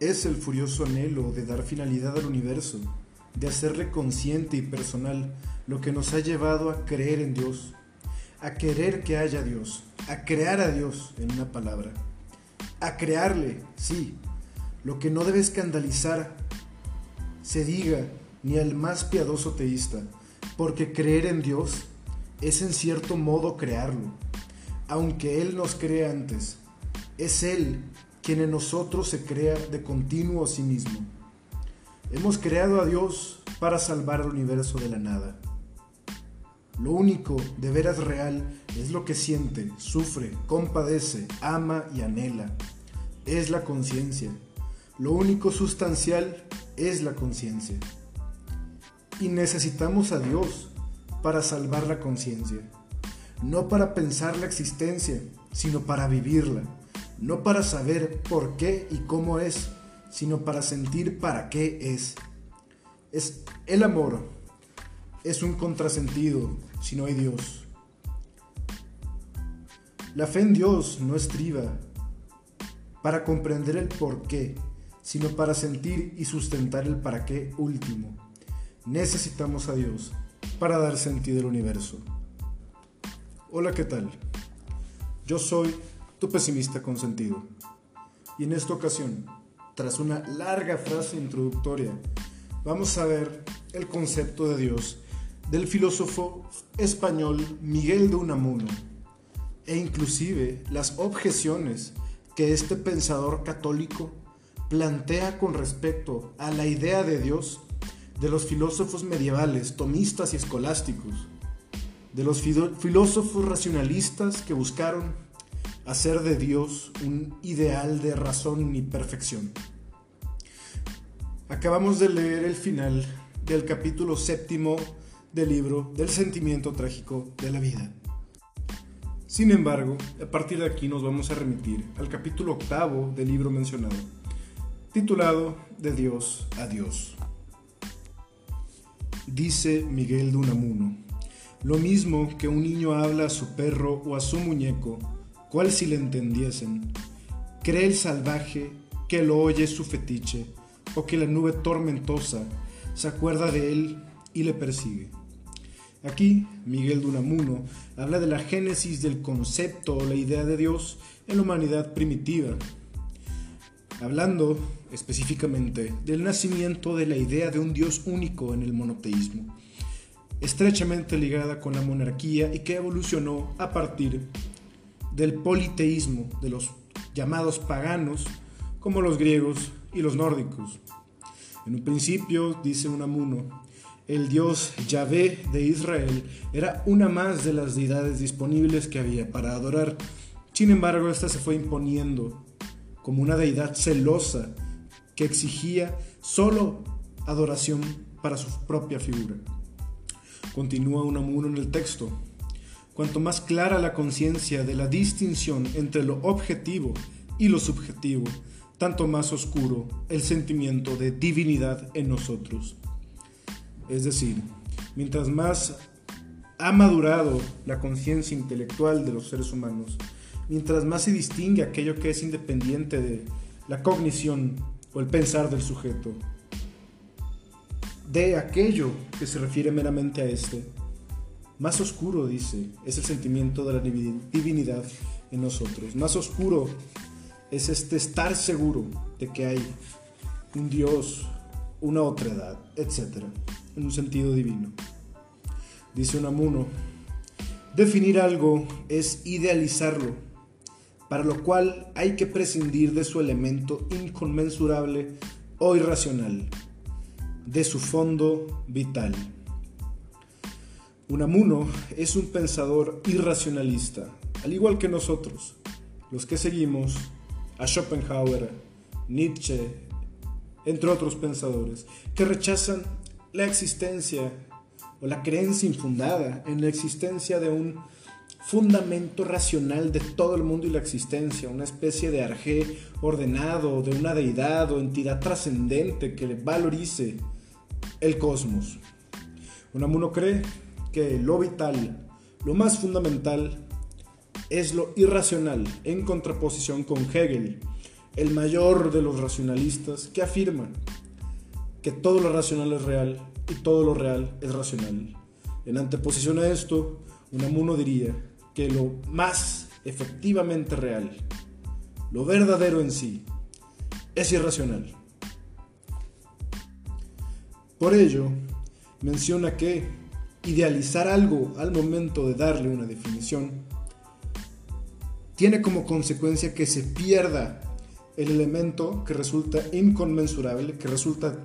es el furioso anhelo de dar finalidad al universo, de hacerle consciente y personal lo que nos ha llevado a creer en Dios, a querer que haya Dios, a crear a Dios en una palabra, a crearle, sí, lo que no debe escandalizar, se diga ni al más piadoso teísta, porque creer en Dios es en cierto modo crearlo, aunque Él nos crea antes, es Él quien en nosotros se crea de continuo a sí mismo. Hemos creado a Dios para salvar al universo de la nada. Lo único de veras real es lo que siente, sufre, compadece, ama y anhela. Es la conciencia. Lo único sustancial es la conciencia. Y necesitamos a Dios para salvar la conciencia. No para pensar la existencia, sino para vivirla no para saber por qué y cómo es, sino para sentir para qué es. Es el amor. Es un contrasentido si no hay Dios. La fe en Dios no estriba para comprender el por qué, sino para sentir y sustentar el para qué último. Necesitamos a Dios para dar sentido al universo. Hola, ¿qué tal? Yo soy tu pesimista consentido. Y en esta ocasión, tras una larga frase introductoria, vamos a ver el concepto de Dios del filósofo español Miguel de Unamuno e inclusive las objeciones que este pensador católico plantea con respecto a la idea de Dios de los filósofos medievales, tomistas y escolásticos, de los filósofos racionalistas que buscaron hacer de Dios un ideal de razón y perfección. Acabamos de leer el final del capítulo séptimo del libro del sentimiento trágico de la vida. Sin embargo, a partir de aquí nos vamos a remitir al capítulo octavo del libro mencionado, titulado De Dios a Dios. Dice Miguel de Unamuno, lo mismo que un niño habla a su perro o a su muñeco, cual si le entendiesen. Cree el salvaje que lo oye su fetiche, o que la nube tormentosa se acuerda de él y le persigue. Aquí, Miguel Dunamuno habla de la génesis del concepto o la idea de Dios en la humanidad primitiva, hablando específicamente del nacimiento de la idea de un Dios único en el monoteísmo, estrechamente ligada con la monarquía y que evolucionó a partir del politeísmo de los llamados paganos como los griegos y los nórdicos. En un principio, dice Unamuno, el dios Yahvé de Israel era una más de las deidades disponibles que había para adorar. Sin embargo, esta se fue imponiendo como una deidad celosa que exigía solo adoración para su propia figura. Continúa Unamuno en el texto. Cuanto más clara la conciencia de la distinción entre lo objetivo y lo subjetivo, tanto más oscuro el sentimiento de divinidad en nosotros. Es decir, mientras más ha madurado la conciencia intelectual de los seres humanos, mientras más se distingue aquello que es independiente de la cognición o el pensar del sujeto, de aquello que se refiere meramente a este, más oscuro, dice, es el sentimiento de la divinidad en nosotros. Más oscuro es este estar seguro de que hay un Dios, una otra edad, etc. En un sentido divino. Dice Unamuno, definir algo es idealizarlo, para lo cual hay que prescindir de su elemento inconmensurable o irracional, de su fondo vital. Unamuno es un pensador irracionalista, al igual que nosotros, los que seguimos a Schopenhauer, Nietzsche, entre otros pensadores, que rechazan la existencia o la creencia infundada en la existencia de un fundamento racional de todo el mundo y la existencia, una especie de arjé ordenado, de una deidad o entidad trascendente que valorice el cosmos. Unamuno cree que lo vital, lo más fundamental, es lo irracional, en contraposición con Hegel, el mayor de los racionalistas, que afirma que todo lo racional es real y todo lo real es racional. En anteposición a esto, Unamuno diría que lo más efectivamente real, lo verdadero en sí, es irracional. Por ello, menciona que idealizar algo al momento de darle una definición tiene como consecuencia que se pierda el elemento que resulta inconmensurable, que resulta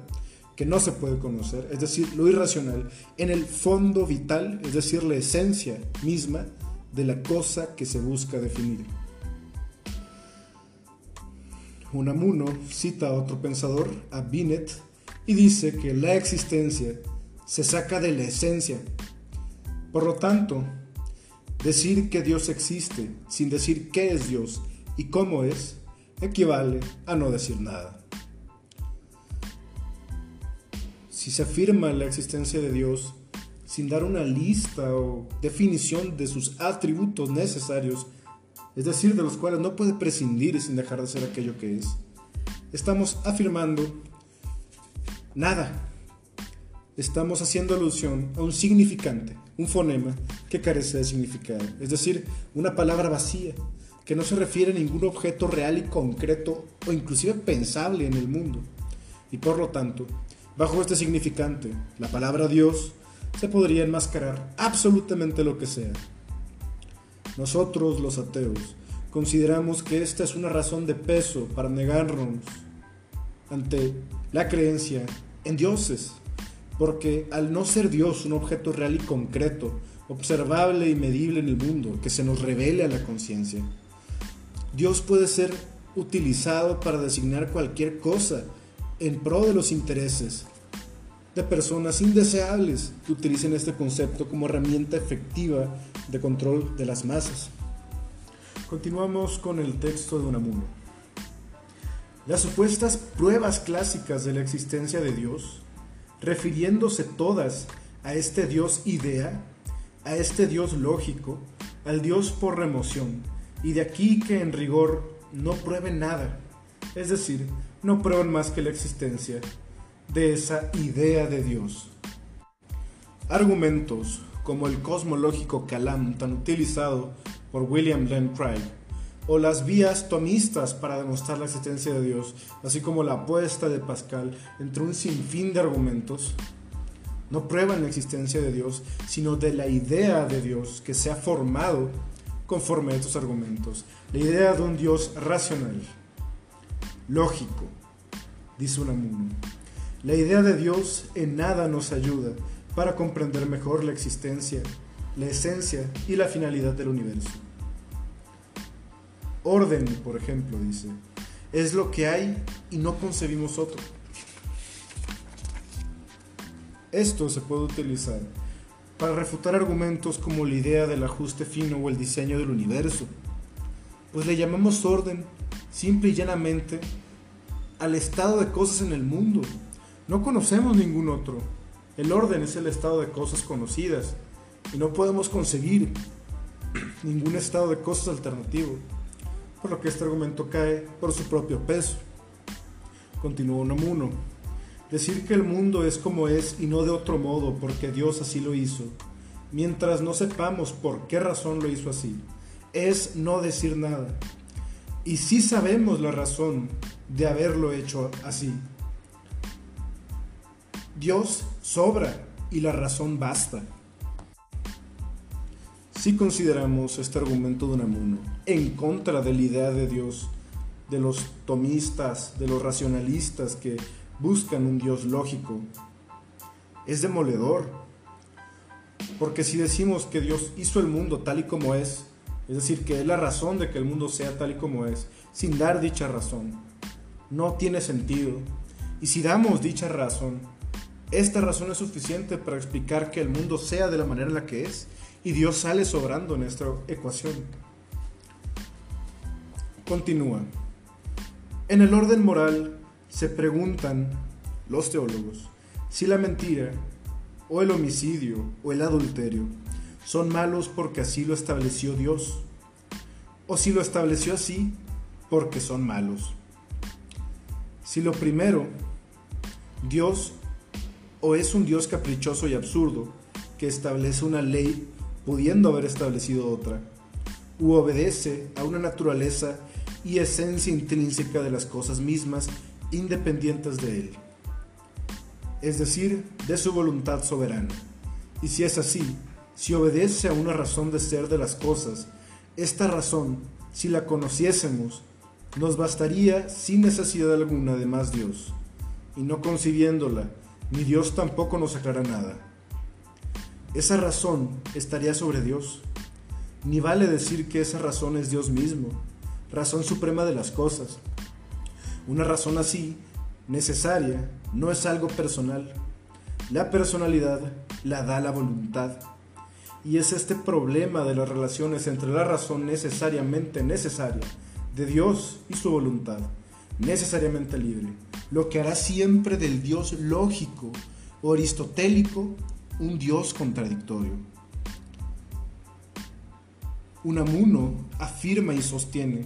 que no se puede conocer, es decir, lo irracional, en el fondo vital, es decir, la esencia misma de la cosa que se busca definir. Unamuno cita a otro pensador, a Binet, y dice que la existencia se saca de la esencia. Por lo tanto, decir que Dios existe sin decir qué es Dios y cómo es, equivale a no decir nada. Si se afirma la existencia de Dios sin dar una lista o definición de sus atributos necesarios, es decir, de los cuales no puede prescindir sin dejar de ser aquello que es, estamos afirmando nada. Estamos haciendo alusión a un significante, un fonema que carece de significado, es decir, una palabra vacía, que no se refiere a ningún objeto real y concreto o inclusive pensable en el mundo. Y por lo tanto, bajo este significante, la palabra Dios se podría enmascarar absolutamente lo que sea. Nosotros, los ateos, consideramos que esta es una razón de peso para negarnos ante la creencia en dioses, porque al no ser Dios un objeto real y concreto, observable y medible en el mundo, que se nos revele a la conciencia, Dios puede ser utilizado para designar cualquier cosa en pro de los intereses de personas indeseables que utilicen este concepto como herramienta efectiva de control de las masas. Continuamos con el texto de Unamuno. Las supuestas pruebas clásicas de la existencia de Dios, refiriéndose todas a este Dios idea, a este Dios lógico, al Dios por remoción, y de aquí que en rigor no prueben nada, es decir, no prueban más que la existencia de esa idea de Dios. Argumentos como el cosmológico Kalam tan utilizado por William Lane Craig o las vías tomistas para demostrar la existencia de Dios, así como la apuesta de Pascal entre un sinfín de argumentos, no prueban la existencia de Dios, sino de la idea de Dios que se ha formado conforme a estos argumentos. La idea de un Dios racional, lógico, dice Unamuno. La idea de Dios en nada nos ayuda para comprender mejor la existencia, la esencia y la finalidad del universo. Orden, por ejemplo, dice, es lo que hay y no concebimos otro. Esto se puede utilizar para refutar argumentos como la idea del ajuste fino o el diseño del universo, pues le llamamos orden simple y llanamente al estado de cosas en el mundo. No conocemos ningún otro. El orden es el estado de cosas conocidas y no podemos conseguir ningún estado de cosas alternativo, por lo que este argumento cae por su propio peso. Continúa Unamuno. Decir que el mundo es como es y no de otro modo porque Dios así lo hizo, mientras no sepamos por qué razón lo hizo así, es no decir nada. Y sí sabemos la razón de haberlo hecho así. Dios sobra y la razón basta. Si consideramos este argumento de Unamuno en contra de la idea de Dios, de los tomistas, de los racionalistas que buscan un Dios lógico. Es demoledor. Porque si decimos que Dios hizo el mundo tal y como es, es decir, que es la razón de que el mundo sea tal y como es, sin dar dicha razón, no tiene sentido. Y si damos dicha razón, esta razón es suficiente para explicar que el mundo sea de la manera en la que es y Dios sale sobrando en esta ecuación. Continúa. En el orden moral, se preguntan los teólogos si la mentira o el homicidio o el adulterio son malos porque así lo estableció Dios o si lo estableció así porque son malos. Si lo primero, Dios o es un Dios caprichoso y absurdo que establece una ley pudiendo haber establecido otra, u obedece a una naturaleza y esencia intrínseca de las cosas mismas independientes de Él, es decir, de su voluntad soberana. Y si es así, si obedece a una razón de ser de las cosas, esta razón, si la conociésemos, nos bastaría sin necesidad alguna de más Dios, y no concibiéndola, ni Dios tampoco nos aclara nada. Esa razón estaría sobre Dios. Ni vale decir que esa razón es Dios mismo, razón suprema de las cosas. Una razón así, necesaria, no es algo personal. La personalidad la da la voluntad. Y es este problema de las relaciones entre la razón necesariamente necesaria de Dios y su voluntad, necesariamente libre, lo que hará siempre del Dios lógico o aristotélico un Dios contradictorio. Unamuno afirma y sostiene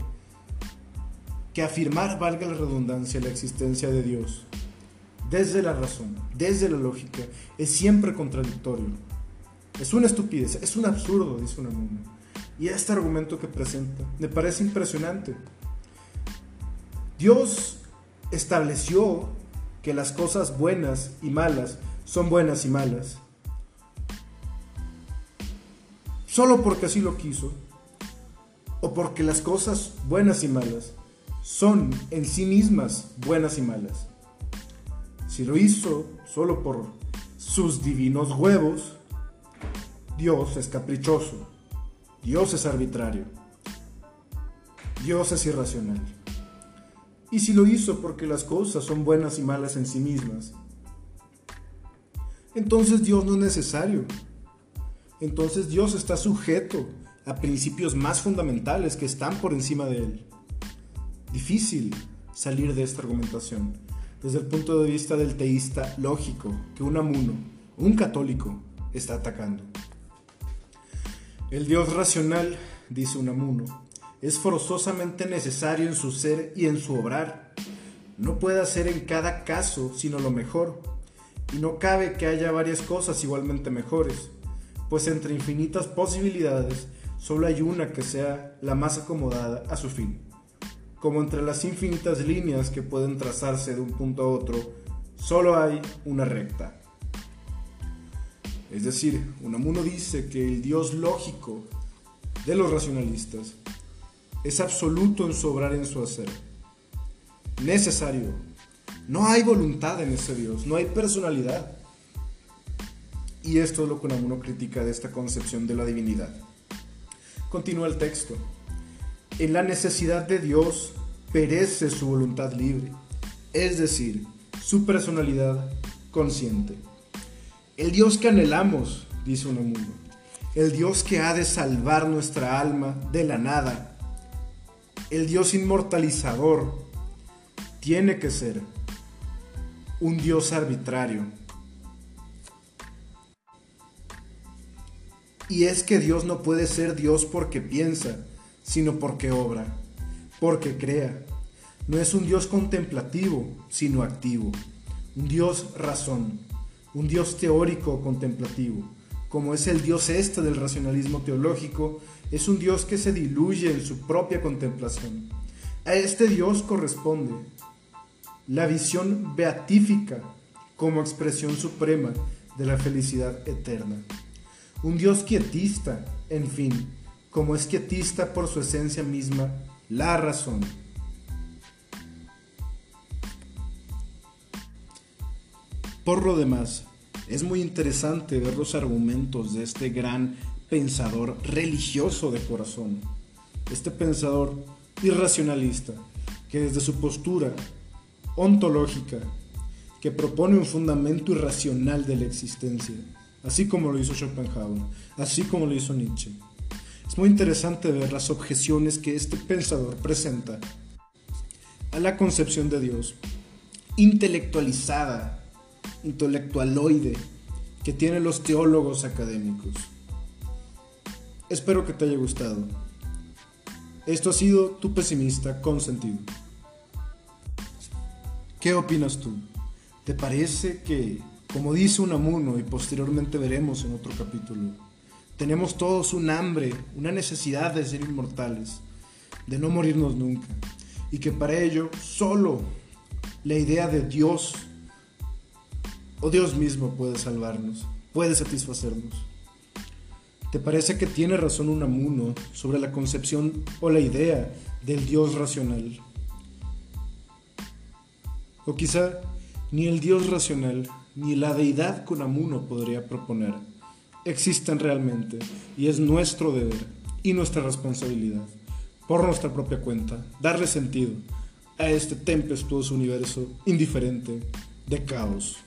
que afirmar valga la redundancia la existencia de Dios desde la razón, desde la lógica, es siempre contradictorio. Es una estupidez, es un absurdo, dice Unamuno. Y este argumento que presenta me parece impresionante. Dios estableció que las cosas buenas y malas son buenas y malas. Solo porque así lo quiso. O porque las cosas buenas y malas son en sí mismas buenas y malas. Si lo hizo solo por sus divinos huevos, Dios es caprichoso, Dios es arbitrario, Dios es irracional. Y si lo hizo porque las cosas son buenas y malas en sí mismas, entonces Dios no es necesario. Entonces Dios está sujeto a principios más fundamentales que están por encima de él. Difícil salir de esta argumentación desde el punto de vista del teísta lógico que un amuno, un católico, está atacando. El Dios racional, dice Unamuno, es forzosamente necesario en su ser y en su obrar. No puede hacer en cada caso sino lo mejor, y no cabe que haya varias cosas igualmente mejores, pues entre infinitas posibilidades solo hay una que sea la más acomodada a su fin. Como entre las infinitas líneas que pueden trazarse de un punto a otro, solo hay una recta. Es decir, Unamuno dice que el Dios lógico de los racionalistas es absoluto en su obrar en su hacer. Necesario. No hay voluntad en ese Dios, no hay personalidad. Y esto es lo que Unamuno critica de esta concepción de la divinidad. Continúa el texto. En la necesidad de Dios perece su voluntad libre, es decir, su personalidad consciente. El Dios que anhelamos, dice Unamuno, el Dios que ha de salvar nuestra alma de la nada, el Dios inmortalizador, tiene que ser un Dios arbitrario. Y es que Dios no puede ser Dios porque piensa, sino porque obra, porque crea. No es un Dios contemplativo, sino activo. Un Dios razón un Dios teórico contemplativo, como es el Dios este del racionalismo teológico, es un Dios que se diluye en su propia contemplación. A este Dios corresponde la visión beatífica como expresión suprema de la felicidad eterna. Un Dios quietista, en fin, como es quietista por su esencia misma, la razón. Por lo demás, es muy interesante ver los argumentos de este gran pensador religioso de corazón, este pensador irracionalista, que desde su postura ontológica, que propone un fundamento irracional de la existencia, así como lo hizo Schopenhauer, así como lo hizo Nietzsche. Es muy interesante ver las objeciones que este pensador presenta a la concepción de Dios, intelectualizada intelectualoide que tienen los teólogos académicos. Espero que te haya gustado. Esto ha sido Tu Pesimista con Sentido. ¿Qué opinas tú? ¿Te parece que, como dice Unamuno y posteriormente veremos en otro capítulo, tenemos todos un hambre, una necesidad de ser inmortales, de no morirnos nunca, y que para ello solo la idea de Dios o Dios mismo puede salvarnos, puede satisfacernos? ¿Te parece que tiene razón Unamuno sobre la concepción o la idea del Dios racional? O quizá ni el Dios racional ni la deidad que Unamuno podría proponer existen realmente y es nuestro deber y nuestra responsabilidad, por nuestra propia cuenta, darle sentido a este tempestuoso universo indiferente de caos.